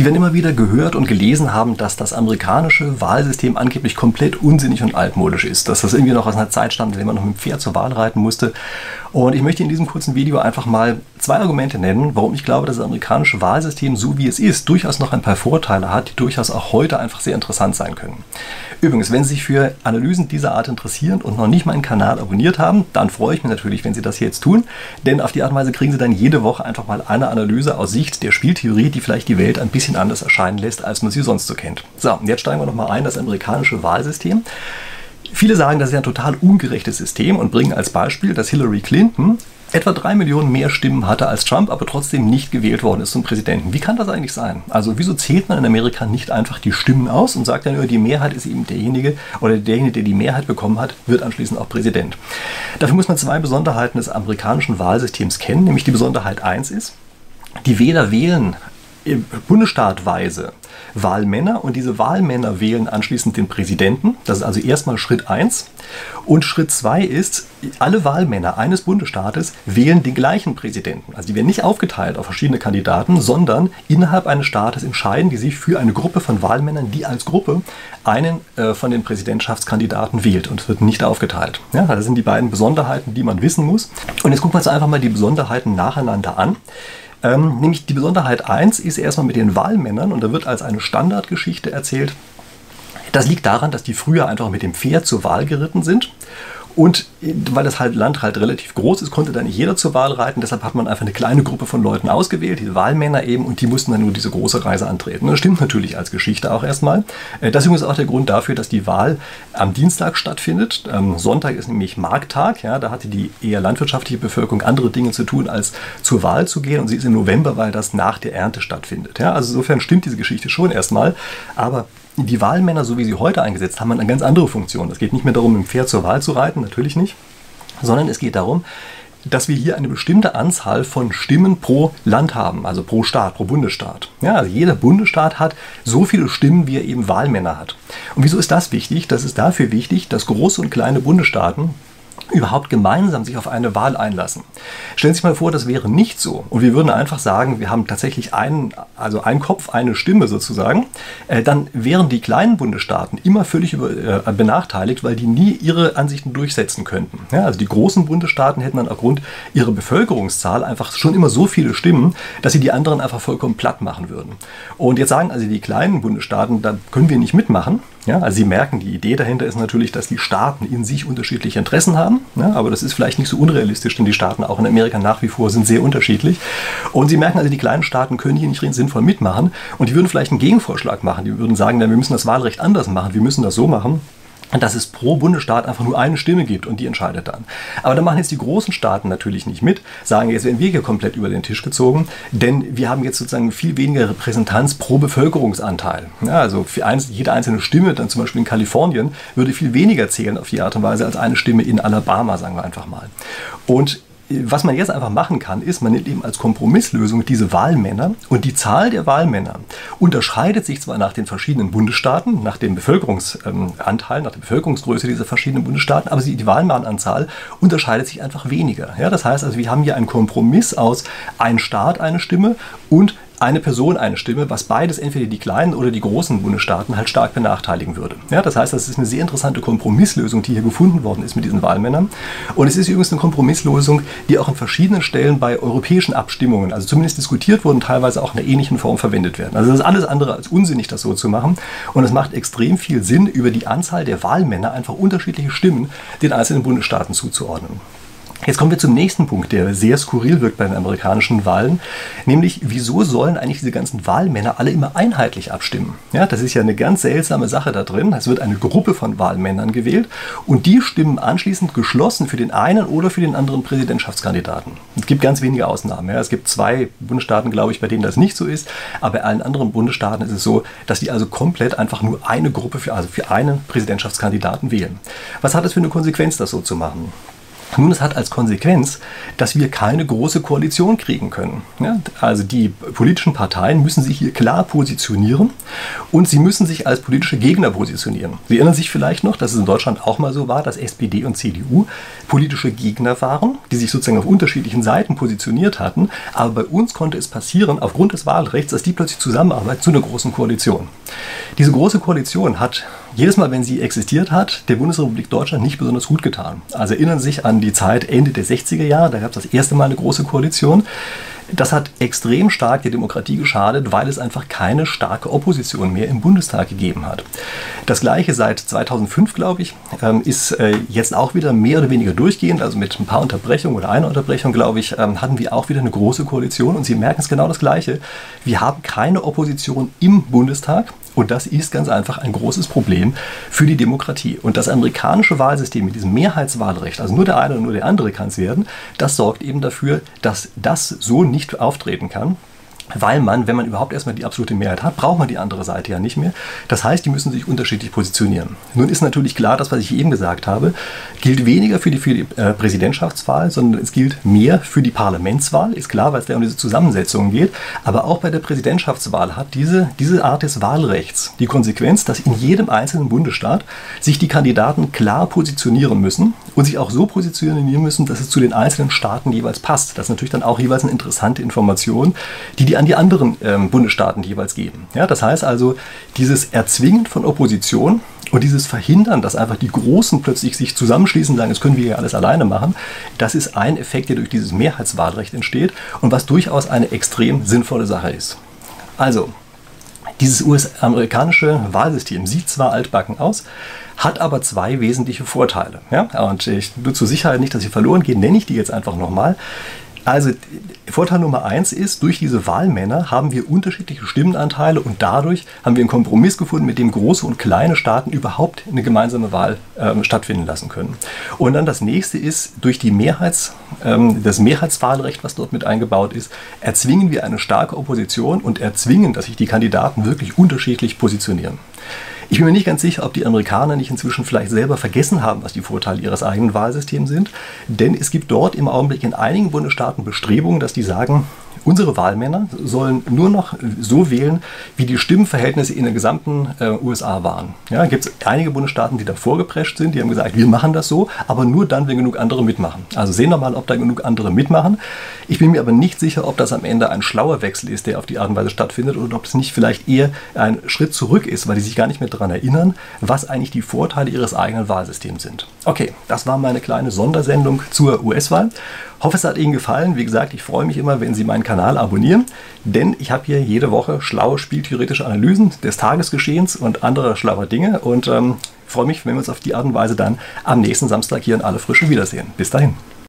Sie werden immer wieder gehört und gelesen haben, dass das amerikanische Wahlsystem angeblich komplett unsinnig und altmodisch ist, dass das irgendwie noch aus einer Zeit stammt, in der man noch mit dem Pferd zur Wahl reiten musste. Und ich möchte in diesem kurzen Video einfach mal zwei Argumente nennen, warum ich glaube, dass das amerikanische Wahlsystem, so wie es ist, durchaus noch ein paar Vorteile hat, die durchaus auch heute einfach sehr interessant sein können. Übrigens, wenn Sie sich für Analysen dieser Art interessieren und noch nicht meinen Kanal abonniert haben, dann freue ich mich natürlich, wenn Sie das jetzt tun, denn auf die Art und Weise kriegen Sie dann jede Woche einfach mal eine Analyse aus Sicht der Spieltheorie, die vielleicht die Welt ein bisschen anders erscheinen lässt, als man sie sonst so kennt. So, und jetzt steigen wir nochmal ein, das amerikanische Wahlsystem. Viele sagen, das ist ein total ungerechtes System und bringen als Beispiel, dass Hillary Clinton etwa drei Millionen mehr Stimmen hatte als Trump, aber trotzdem nicht gewählt worden ist zum Präsidenten. Wie kann das eigentlich sein? Also wieso zählt man in Amerika nicht einfach die Stimmen aus und sagt dann, die Mehrheit ist eben derjenige oder derjenige, der die Mehrheit bekommen hat, wird anschließend auch Präsident. Dafür muss man zwei Besonderheiten des amerikanischen Wahlsystems kennen, nämlich die Besonderheit 1 ist, die Wähler wählen bundesstaatweise Wahlmänner und diese Wahlmänner wählen anschließend den Präsidenten. Das ist also erstmal Schritt 1. Und Schritt 2 ist, alle Wahlmänner eines Bundesstaates wählen den gleichen Präsidenten. Also die werden nicht aufgeteilt auf verschiedene Kandidaten, sondern innerhalb eines Staates entscheiden die sich für eine Gruppe von Wahlmännern, die als Gruppe einen äh, von den Präsidentschaftskandidaten wählt. Und es wird nicht aufgeteilt. Ja, das sind die beiden Besonderheiten, die man wissen muss. Und jetzt gucken wir uns einfach mal die Besonderheiten nacheinander an. Ähm, nämlich die Besonderheit 1 ist erstmal mit den Wahlmännern und da wird als eine Standardgeschichte erzählt. Das liegt daran, dass die früher einfach mit dem Pferd zur Wahl geritten sind und weil das halt Land halt relativ groß ist, konnte da nicht jeder zur Wahl reiten. Deshalb hat man einfach eine kleine Gruppe von Leuten ausgewählt, die Wahlmänner eben, und die mussten dann nur diese große Reise antreten. Das stimmt natürlich als Geschichte auch erstmal. Äh, das ist übrigens auch der Grund dafür, dass die Wahl am Dienstag stattfindet. Am Sonntag ist nämlich Markttag. Ja, da hatte die eher landwirtschaftliche Bevölkerung andere Dinge zu tun, als zur Wahl zu gehen. Und sie ist im November, weil das nach der Ernte stattfindet. Ja, also insofern stimmt diese Geschichte schon erstmal. Aber die Wahlmänner, so wie sie heute eingesetzt haben, eine ganz andere Funktion. Es geht nicht mehr darum, im Pferd zur Wahl zu reiten, natürlich nicht, sondern es geht darum, dass wir hier eine bestimmte Anzahl von Stimmen pro Land haben, also pro Staat, pro Bundesstaat. Ja, also jeder Bundesstaat hat so viele Stimmen, wie er eben Wahlmänner hat. Und wieso ist das wichtig? Das ist dafür wichtig, dass große und kleine Bundesstaaten überhaupt gemeinsam sich auf eine Wahl einlassen. Stellen Sie sich mal vor, das wäre nicht so. Und wir würden einfach sagen, wir haben tatsächlich einen, also ein Kopf, eine Stimme sozusagen. Äh, dann wären die kleinen Bundesstaaten immer völlig über, äh, benachteiligt, weil die nie ihre Ansichten durchsetzen könnten. Ja, also die großen Bundesstaaten hätten dann aufgrund ihrer Bevölkerungszahl einfach schon immer so viele Stimmen, dass sie die anderen einfach vollkommen platt machen würden. Und jetzt sagen also die kleinen Bundesstaaten, da können wir nicht mitmachen. Ja, also Sie merken, die Idee dahinter ist natürlich, dass die Staaten in sich unterschiedliche Interessen haben. Ja, aber das ist vielleicht nicht so unrealistisch, denn die Staaten auch in Amerika nach wie vor sind sehr unterschiedlich. Und Sie merken also, die kleinen Staaten können hier nicht sinnvoll mitmachen. Und die würden vielleicht einen Gegenvorschlag machen. Die würden sagen, wir müssen das Wahlrecht anders machen. Wir müssen das so machen dass es pro Bundesstaat einfach nur eine Stimme gibt und die entscheidet dann. Aber da machen jetzt die großen Staaten natürlich nicht mit, sagen, jetzt werden wir hier komplett über den Tisch gezogen, denn wir haben jetzt sozusagen viel weniger Repräsentanz pro Bevölkerungsanteil. Ja, also jede einzelne Stimme, dann zum Beispiel in Kalifornien, würde viel weniger zählen auf die Art und Weise als eine Stimme in Alabama, sagen wir einfach mal. Und was man jetzt einfach machen kann, ist, man nimmt eben als Kompromisslösung diese Wahlmänner und die Zahl der Wahlmänner unterscheidet sich zwar nach den verschiedenen Bundesstaaten, nach dem Bevölkerungsanteil, nach der Bevölkerungsgröße dieser verschiedenen Bundesstaaten, aber die Wahlmannanzahl unterscheidet sich einfach weniger. Ja, das heißt also, wir haben hier einen Kompromiss aus ein Staat eine Stimme und eine Person eine Stimme, was beides entweder die kleinen oder die großen Bundesstaaten halt stark benachteiligen würde. Ja, das heißt, das ist eine sehr interessante Kompromisslösung, die hier gefunden worden ist mit diesen Wahlmännern. Und es ist übrigens eine Kompromisslösung, die auch an verschiedenen Stellen bei europäischen Abstimmungen, also zumindest diskutiert wurden, teilweise auch in einer ähnlichen Form verwendet werden. Also das ist alles andere als unsinnig, das so zu machen. Und es macht extrem viel Sinn, über die Anzahl der Wahlmänner einfach unterschiedliche Stimmen den einzelnen Bundesstaaten zuzuordnen. Jetzt kommen wir zum nächsten Punkt, der sehr skurril wirkt bei den amerikanischen Wahlen, nämlich wieso sollen eigentlich diese ganzen Wahlmänner alle immer einheitlich abstimmen? Ja, das ist ja eine ganz seltsame Sache da drin. Es wird eine Gruppe von Wahlmännern gewählt und die stimmen anschließend geschlossen für den einen oder für den anderen Präsidentschaftskandidaten. Es gibt ganz wenige Ausnahmen. Ja. Es gibt zwei Bundesstaaten, glaube ich, bei denen das nicht so ist, aber bei allen anderen Bundesstaaten ist es so, dass die also komplett einfach nur eine Gruppe für, also für einen Präsidentschaftskandidaten wählen. Was hat das für eine Konsequenz, das so zu machen? Nun, es hat als Konsequenz, dass wir keine große Koalition kriegen können. Ja, also die politischen Parteien müssen sich hier klar positionieren und sie müssen sich als politische Gegner positionieren. Sie erinnern sich vielleicht noch, dass es in Deutschland auch mal so war, dass SPD und CDU politische Gegner waren, die sich sozusagen auf unterschiedlichen Seiten positioniert hatten. Aber bei uns konnte es passieren, aufgrund des Wahlrechts, dass die plötzlich zusammenarbeiten zu einer großen Koalition. Diese große Koalition hat jedes Mal, wenn sie existiert hat, der Bundesrepublik Deutschland nicht besonders gut getan. Also erinnern Sie sich an die Zeit Ende der 60er Jahre, da gab es das erste Mal eine große Koalition. Das hat extrem stark der Demokratie geschadet, weil es einfach keine starke Opposition mehr im Bundestag gegeben hat. Das gleiche seit 2005, glaube ich, ähm, ist äh, jetzt auch wieder mehr oder weniger durchgehend, also mit ein paar Unterbrechungen oder einer Unterbrechung, glaube ich, ähm, hatten wir auch wieder eine große Koalition und Sie merken es genau das Gleiche. Wir haben keine Opposition im Bundestag. Und das ist ganz einfach ein großes Problem für die Demokratie. Und das amerikanische Wahlsystem mit diesem Mehrheitswahlrecht, also nur der eine oder nur der andere kann es werden, das sorgt eben dafür, dass das so nicht auftreten kann weil man, wenn man überhaupt erstmal die absolute Mehrheit hat, braucht man die andere Seite ja nicht mehr. Das heißt, die müssen sich unterschiedlich positionieren. Nun ist natürlich klar, das, was ich eben gesagt habe, gilt weniger für die, für die äh, Präsidentschaftswahl, sondern es gilt mehr für die Parlamentswahl, ist klar, weil es da um diese Zusammensetzungen geht. Aber auch bei der Präsidentschaftswahl hat diese, diese Art des Wahlrechts die Konsequenz, dass in jedem einzelnen Bundesstaat sich die Kandidaten klar positionieren müssen und sich auch so positionieren müssen, dass es zu den einzelnen Staaten jeweils passt. Das ist natürlich dann auch jeweils eine interessante Information, die die an die anderen ähm, Bundesstaaten jeweils geben. Ja, das heißt also, dieses Erzwingen von Opposition und dieses Verhindern, dass einfach die Großen plötzlich sich zusammenschließen und sagen, das können wir ja alles alleine machen, das ist ein Effekt, der durch dieses Mehrheitswahlrecht entsteht und was durchaus eine extrem sinnvolle Sache ist. Also, dieses US-amerikanische Wahlsystem sieht zwar altbacken aus, hat aber zwei wesentliche Vorteile. Ja? Und ich, nur zur Sicherheit nicht, dass sie verloren gehen, nenne ich die jetzt einfach nochmal. Also Vorteil Nummer eins ist, durch diese Wahlmänner haben wir unterschiedliche Stimmenanteile und dadurch haben wir einen Kompromiss gefunden, mit dem große und kleine Staaten überhaupt eine gemeinsame Wahl ähm, stattfinden lassen können. Und dann das nächste ist, durch die Mehrheits, ähm, das Mehrheitswahlrecht, was dort mit eingebaut ist, erzwingen wir eine starke Opposition und erzwingen, dass sich die Kandidaten wirklich unterschiedlich positionieren. Ich bin mir nicht ganz sicher, ob die Amerikaner nicht inzwischen vielleicht selber vergessen haben, was die Vorteile ihres eigenen Wahlsystems sind. Denn es gibt dort im Augenblick in einigen Bundesstaaten Bestrebungen, dass die sagen, Unsere Wahlmänner sollen nur noch so wählen, wie die Stimmenverhältnisse in den gesamten äh, USA waren. Ja, gibt es einige Bundesstaaten, die da vorgeprescht sind, die haben gesagt, wir machen das so, aber nur dann, wenn genug andere mitmachen. Also sehen wir mal, ob da genug andere mitmachen. Ich bin mir aber nicht sicher, ob das am Ende ein schlauer Wechsel ist, der auf die Art und Weise stattfindet, oder ob es nicht vielleicht eher ein Schritt zurück ist, weil die sich gar nicht mehr daran erinnern, was eigentlich die Vorteile ihres eigenen Wahlsystems sind. Okay, das war meine kleine Sondersendung zur US-Wahl. Hoffe, es hat Ihnen gefallen. Wie gesagt, ich freue mich immer, wenn Sie meinen Kanal abonnieren, denn ich habe hier jede Woche schlaue spieltheoretische Analysen des Tagesgeschehens und andere schlaue Dinge und ähm, freue mich, wenn wir uns auf die Art und Weise dann am nächsten Samstag hier in alle Frische wiedersehen. Bis dahin.